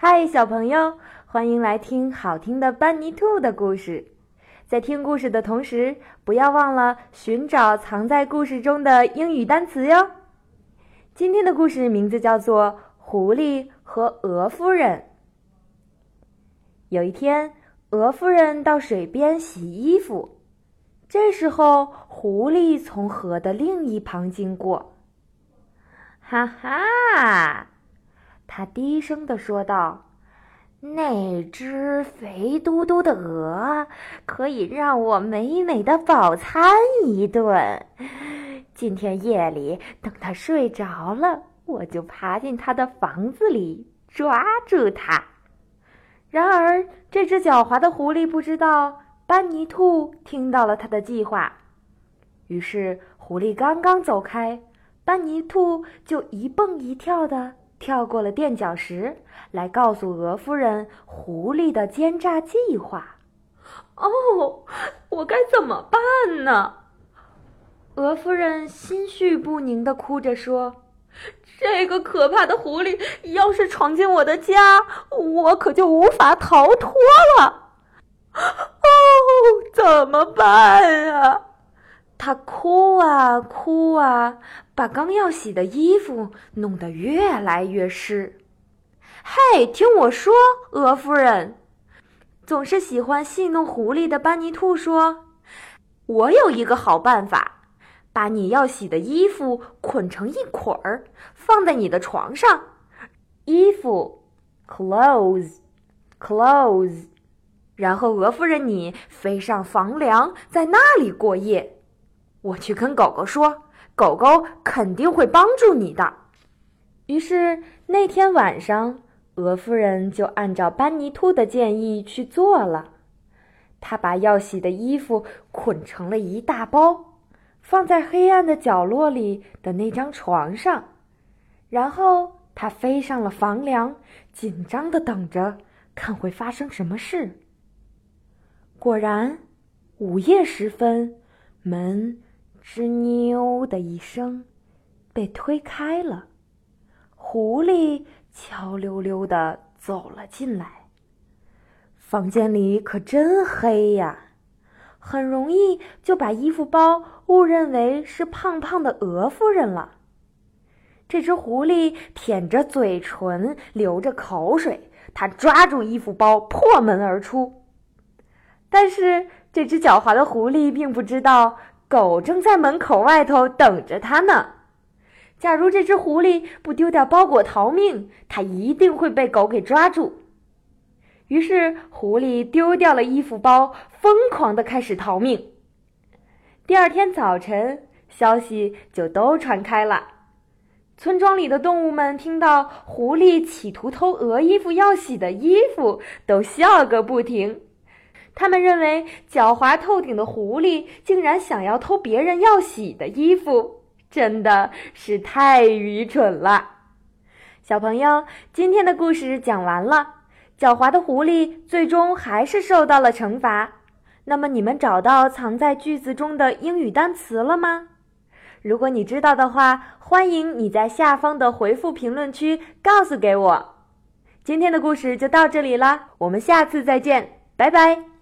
嗨，小朋友，欢迎来听好听的班尼兔的故事。在听故事的同时，不要忘了寻找藏在故事中的英语单词哟。今天的故事名字叫做《狐狸和鹅夫人》。有一天，鹅夫人到水边洗衣服，这时候狐狸从河的另一旁经过。哈哈。他低声地说道：“那只肥嘟嘟的鹅可以让我美美的饱餐一顿。今天夜里，等它睡着了，我就爬进它的房子里抓住它。”然而，这只狡猾的狐狸不知道班尼兔听到了他的计划，于是狐狸刚刚走开，班尼兔就一蹦一跳的。跳过了垫脚石，来告诉鹅夫人狐狸的奸诈计划。哦，我该怎么办呢？鹅夫人心绪不宁地哭着说：“这个可怕的狐狸要是闯进我的家，我可就无法逃脱了。哦，怎么办啊？”他哭啊哭啊，把刚要洗的衣服弄得越来越湿。嘿，听我说，鹅夫人，总是喜欢戏弄狐狸的班尼兔说：“我有一个好办法，把你要洗的衣服捆成一捆儿，放在你的床上。衣服，clothes，clothes，然后鹅夫人你飞上房梁，在那里过夜。”我去跟狗狗说，狗狗肯定会帮助你的。于是那天晚上，鹅夫人就按照班尼兔的建议去做了。她把要洗的衣服捆成了一大包，放在黑暗的角落里的那张床上，然后她飞上了房梁，紧张的等着看会发生什么事。果然，午夜时分，门。吱扭的一声，被推开了。狐狸悄溜溜的走了进来。房间里可真黑呀，很容易就把衣服包误认为是胖胖的鹅夫人了。这只狐狸舔着嘴唇，流着口水，它抓住衣服包，破门而出。但是这只狡猾的狐狸并不知道。狗正在门口外头等着它呢。假如这只狐狸不丢掉包裹逃命，它一定会被狗给抓住。于是，狐狸丢掉了衣服包，疯狂的开始逃命。第二天早晨，消息就都传开了。村庄里的动物们听到狐狸企图偷鹅衣服要洗的衣服，都笑个不停。他们认为狡猾透顶的狐狸竟然想要偷别人要洗的衣服，真的是太愚蠢了。小朋友，今天的故事讲完了，狡猾的狐狸最终还是受到了惩罚。那么，你们找到藏在句子中的英语单词了吗？如果你知道的话，欢迎你在下方的回复评论区告诉给我。今天的故事就到这里了，我们下次再见，拜拜。